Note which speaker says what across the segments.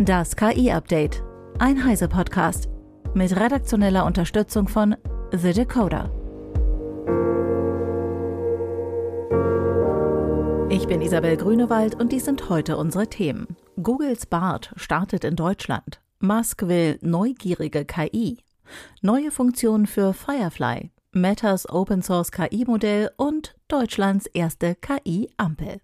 Speaker 1: Das KI-Update. Ein Heise-Podcast. Mit redaktioneller Unterstützung von The Decoder. Ich bin Isabel Grünewald und dies sind heute unsere Themen. Googles Bart startet in Deutschland. Musk will neugierige KI. Neue Funktionen für Firefly. Metas Open Source KI-Modell und Deutschlands erste KI-Ampel.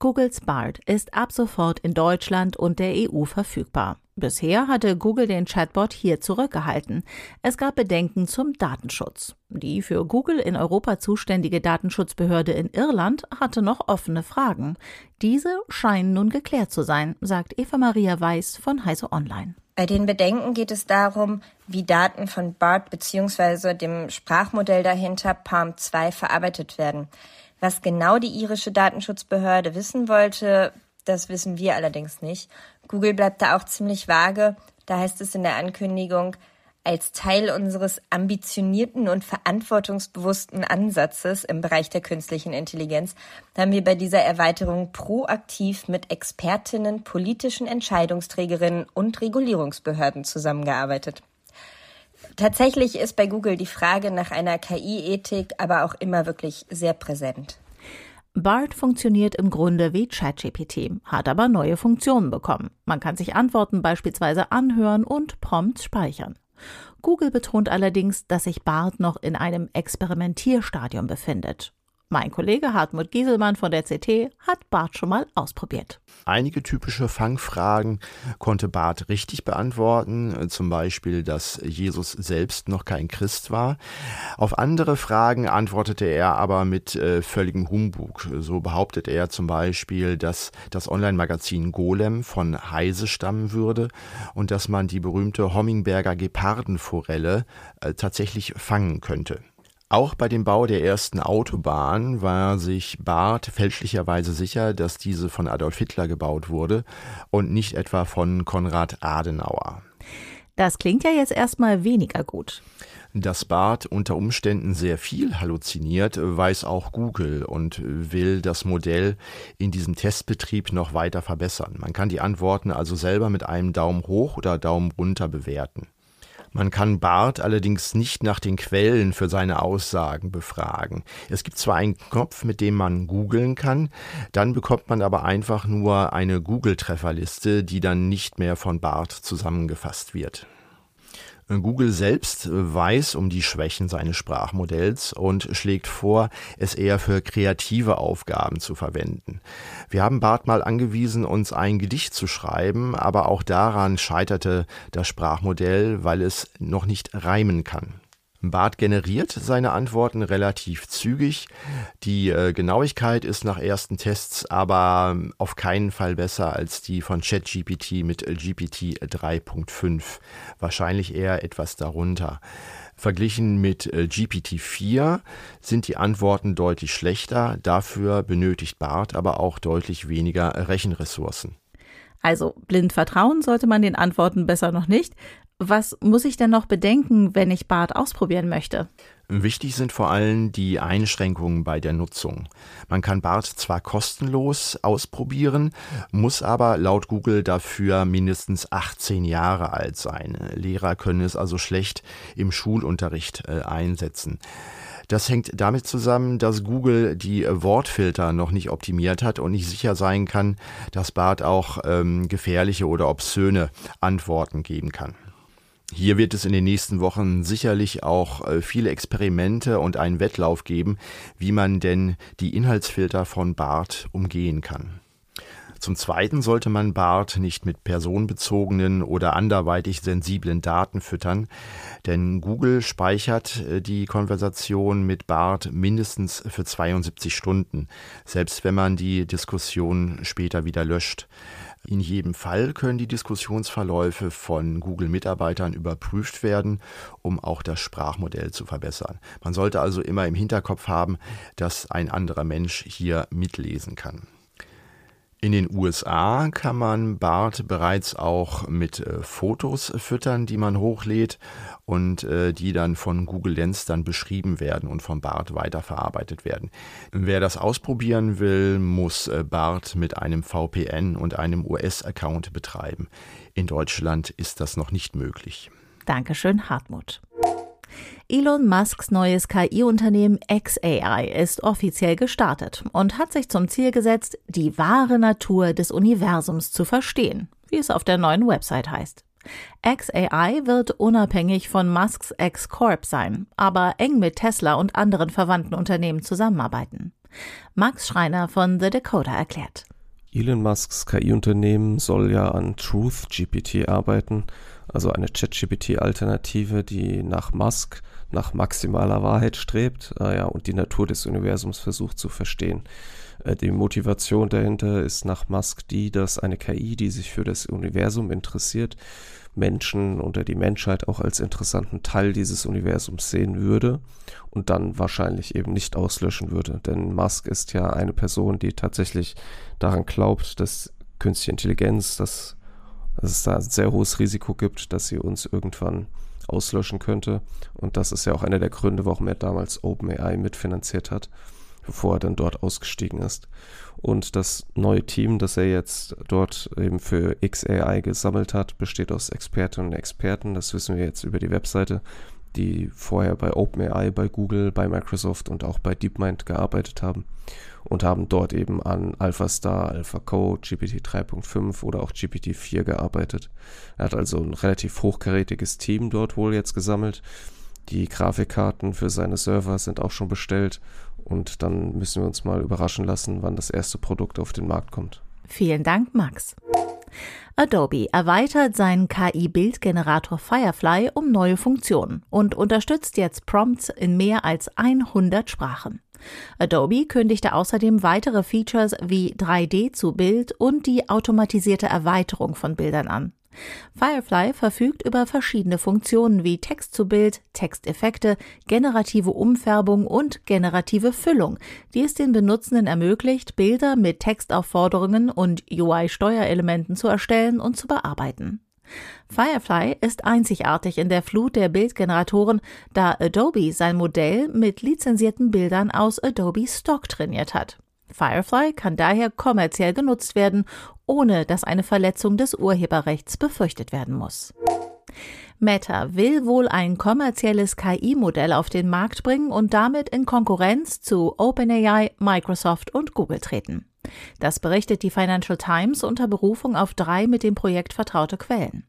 Speaker 1: Googles Bard ist ab sofort in Deutschland und der EU verfügbar. Bisher hatte Google den Chatbot hier zurückgehalten. Es gab Bedenken zum Datenschutz. Die für Google in Europa zuständige Datenschutzbehörde in Irland hatte noch offene Fragen. Diese scheinen nun geklärt zu sein, sagt Eva Maria Weiß von Heise Online.
Speaker 2: Bei den Bedenken geht es darum, wie Daten von BART bzw. dem Sprachmodell dahinter Palm 2 verarbeitet werden. Was genau die irische Datenschutzbehörde wissen wollte, das wissen wir allerdings nicht. Google bleibt da auch ziemlich vage. Da heißt es in der Ankündigung, als Teil unseres ambitionierten und verantwortungsbewussten Ansatzes im Bereich der künstlichen Intelligenz haben wir bei dieser Erweiterung proaktiv mit Expertinnen, politischen Entscheidungsträgerinnen und Regulierungsbehörden zusammengearbeitet. Tatsächlich ist bei Google die Frage nach einer KI-Ethik aber auch immer wirklich sehr präsent.
Speaker 1: BART funktioniert im Grunde wie ChatGPT, hat aber neue Funktionen bekommen. Man kann sich Antworten beispielsweise anhören und Prompts speichern. Google betont allerdings, dass sich BART noch in einem Experimentierstadium befindet. Mein Kollege Hartmut Gieselmann von der CT hat Bart schon mal ausprobiert.
Speaker 3: Einige typische Fangfragen konnte Bart richtig beantworten, zum Beispiel, dass Jesus selbst noch kein Christ war. Auf andere Fragen antwortete er aber mit äh, völligem Humbug. So behauptet er zum Beispiel, dass das Online-Magazin Golem von Heise stammen würde und dass man die berühmte Hommingberger Gepardenforelle äh, tatsächlich fangen könnte. Auch bei dem Bau der ersten Autobahn war sich Barth fälschlicherweise sicher, dass diese von Adolf Hitler gebaut wurde und nicht etwa von Konrad Adenauer.
Speaker 1: Das klingt ja jetzt erstmal weniger gut.
Speaker 3: Dass Barth unter Umständen sehr viel halluziniert, weiß auch Google und will das Modell in diesem Testbetrieb noch weiter verbessern. Man kann die Antworten also selber mit einem Daumen hoch oder Daumen runter bewerten. Man kann Barth allerdings nicht nach den Quellen für seine Aussagen befragen. Es gibt zwar einen Knopf, mit dem man googeln kann, dann bekommt man aber einfach nur eine Google-Trefferliste, die dann nicht mehr von Barth zusammengefasst wird. Google selbst weiß um die Schwächen seines Sprachmodells und schlägt vor, es eher für kreative Aufgaben zu verwenden. Wir haben Bart mal angewiesen, uns ein Gedicht zu schreiben, aber auch daran scheiterte das Sprachmodell, weil es noch nicht reimen kann. Bart generiert seine Antworten relativ zügig. Die äh, Genauigkeit ist nach ersten Tests aber auf keinen Fall besser als die von ChatGPT mit GPT 3.5. Wahrscheinlich eher etwas darunter. Verglichen mit äh, GPT-4 sind die Antworten deutlich schlechter. Dafür benötigt Bart aber auch deutlich weniger Rechenressourcen.
Speaker 1: Also blind vertrauen sollte man den Antworten besser noch nicht. Was muss ich denn noch bedenken, wenn ich Bart ausprobieren möchte?
Speaker 3: Wichtig sind vor allem die Einschränkungen bei der Nutzung. Man kann Bart zwar kostenlos ausprobieren, muss aber laut Google dafür mindestens 18 Jahre alt sein. Lehrer können es also schlecht im Schulunterricht äh, einsetzen. Das hängt damit zusammen, dass Google die Wortfilter noch nicht optimiert hat und nicht sicher sein kann, dass Bart auch ähm, gefährliche oder obszöne Antworten geben kann. Hier wird es in den nächsten Wochen sicherlich auch äh, viele Experimente und einen Wettlauf geben, wie man denn die Inhaltsfilter von BART umgehen kann. Zum Zweiten sollte man BART nicht mit personenbezogenen oder anderweitig sensiblen Daten füttern, denn Google speichert äh, die Konversation mit BART mindestens für 72 Stunden, selbst wenn man die Diskussion später wieder löscht. In jedem Fall können die Diskussionsverläufe von Google-Mitarbeitern überprüft werden, um auch das Sprachmodell zu verbessern. Man sollte also immer im Hinterkopf haben, dass ein anderer Mensch hier mitlesen kann. In den USA kann man BART bereits auch mit äh, Fotos füttern, die man hochlädt und äh, die dann von Google Lens dann beschrieben werden und vom BART weiterverarbeitet werden. Wer das ausprobieren will, muss äh, BART mit einem VPN und einem US-Account betreiben. In Deutschland ist das noch nicht möglich.
Speaker 1: Dankeschön, Hartmut. Elon Musks neues KI-Unternehmen XAI ist offiziell gestartet und hat sich zum Ziel gesetzt, die wahre Natur des Universums zu verstehen, wie es auf der neuen Website heißt. XAI wird unabhängig von Musks X-Corp sein, aber eng mit Tesla und anderen verwandten Unternehmen zusammenarbeiten. Max Schreiner von The Dakota erklärt.
Speaker 4: Elon Musks KI-Unternehmen soll ja an Truth GPT arbeiten, also eine ChatGPT-Alternative, die nach Musk nach maximaler Wahrheit strebt äh, ja, und die Natur des Universums versucht zu verstehen. Äh, die Motivation dahinter ist nach Musk die, dass eine KI, die sich für das Universum interessiert, Menschen oder die Menschheit auch als interessanten Teil dieses Universums sehen würde und dann wahrscheinlich eben nicht auslöschen würde. Denn Musk ist ja eine Person, die tatsächlich daran glaubt, dass künstliche Intelligenz, dass, dass es da ein sehr hohes Risiko gibt, dass sie uns irgendwann auslöschen könnte. Und das ist ja auch einer der Gründe, warum er damals OpenAI mitfinanziert hat, bevor er dann dort ausgestiegen ist. Und das neue Team, das er jetzt dort eben für XAI gesammelt hat, besteht aus Expertinnen und Experten. Das wissen wir jetzt über die Webseite, die vorher bei OpenAI, bei Google, bei Microsoft und auch bei DeepMind gearbeitet haben und haben dort eben an AlphaStar, AlphaCode, GPT 3.5 oder auch GPT 4 gearbeitet. Er hat also ein relativ hochkarätiges Team dort wohl jetzt gesammelt. Die Grafikkarten für seine Server sind auch schon bestellt und dann müssen wir uns mal überraschen lassen, wann das erste Produkt auf den Markt kommt.
Speaker 1: Vielen Dank, Max. Adobe erweitert seinen KI-Bildgenerator Firefly um neue Funktionen und unterstützt jetzt Prompts in mehr als 100 Sprachen. Adobe kündigte außerdem weitere Features wie 3D zu Bild und die automatisierte Erweiterung von Bildern an. Firefly verfügt über verschiedene Funktionen wie Text zu Bild, Texteffekte, generative Umfärbung und generative Füllung, die es den Benutzenden ermöglicht, Bilder mit Textaufforderungen und UI-Steuerelementen zu erstellen und zu bearbeiten. Firefly ist einzigartig in der Flut der Bildgeneratoren, da Adobe sein Modell mit lizenzierten Bildern aus Adobe Stock trainiert hat. Firefly kann daher kommerziell genutzt werden, ohne dass eine Verletzung des Urheberrechts befürchtet werden muss. Meta will wohl ein kommerzielles KI-Modell auf den Markt bringen und damit in Konkurrenz zu OpenAI, Microsoft und Google treten. Das berichtet die Financial Times unter Berufung auf drei mit dem Projekt vertraute Quellen.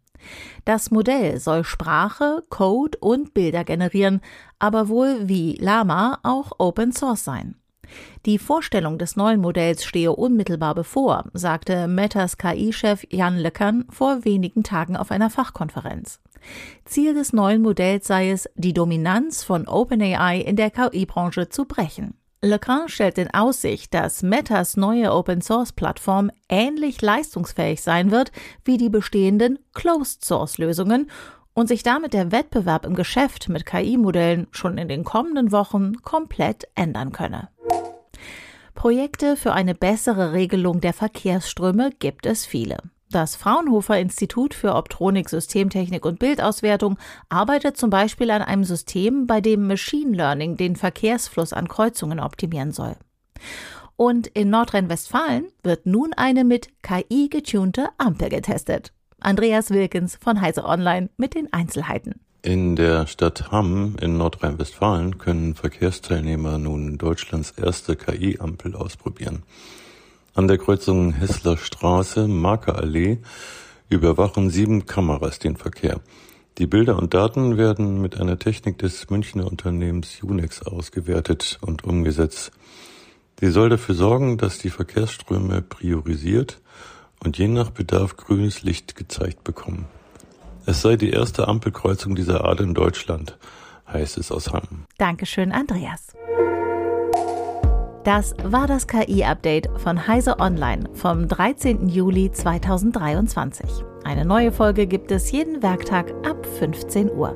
Speaker 1: Das Modell soll Sprache, Code und Bilder generieren, aber wohl wie Lama auch Open Source sein. Die Vorstellung des neuen Modells stehe unmittelbar bevor, sagte Metas KI-Chef Jan LeCun vor wenigen Tagen auf einer Fachkonferenz. Ziel des neuen Modells sei es, die Dominanz von OpenAI in der KI-Branche zu brechen. LeCun stellt in Aussicht, dass Metas neue Open-Source-Plattform ähnlich leistungsfähig sein wird wie die bestehenden Closed-Source-Lösungen und sich damit der Wettbewerb im Geschäft mit KI-Modellen schon in den kommenden Wochen komplett ändern könne. Projekte für eine bessere Regelung der Verkehrsströme gibt es viele. Das Fraunhofer Institut für Optronik, Systemtechnik und Bildauswertung arbeitet zum Beispiel an einem System, bei dem Machine Learning den Verkehrsfluss an Kreuzungen optimieren soll. Und in Nordrhein-Westfalen wird nun eine mit KI getunte Ampel getestet. Andreas Wilkens von Heise Online mit den Einzelheiten.
Speaker 5: In der Stadt Hamm in Nordrhein-Westfalen können Verkehrsteilnehmer nun Deutschlands erste KI-Ampel ausprobieren. An der Kreuzung Hessler Straße, Markerallee, überwachen sieben Kameras den Verkehr. Die Bilder und Daten werden mit einer Technik des Münchner Unternehmens Unex ausgewertet und umgesetzt. Sie soll dafür sorgen, dass die Verkehrsströme priorisiert und je nach Bedarf grünes Licht gezeigt bekommen. Es sei die erste Ampelkreuzung dieser Art in Deutschland, heißt es aus Hamm.
Speaker 1: Dankeschön, Andreas. Das war das KI-Update von Heise Online vom 13. Juli 2023. Eine neue Folge gibt es jeden Werktag ab 15 Uhr.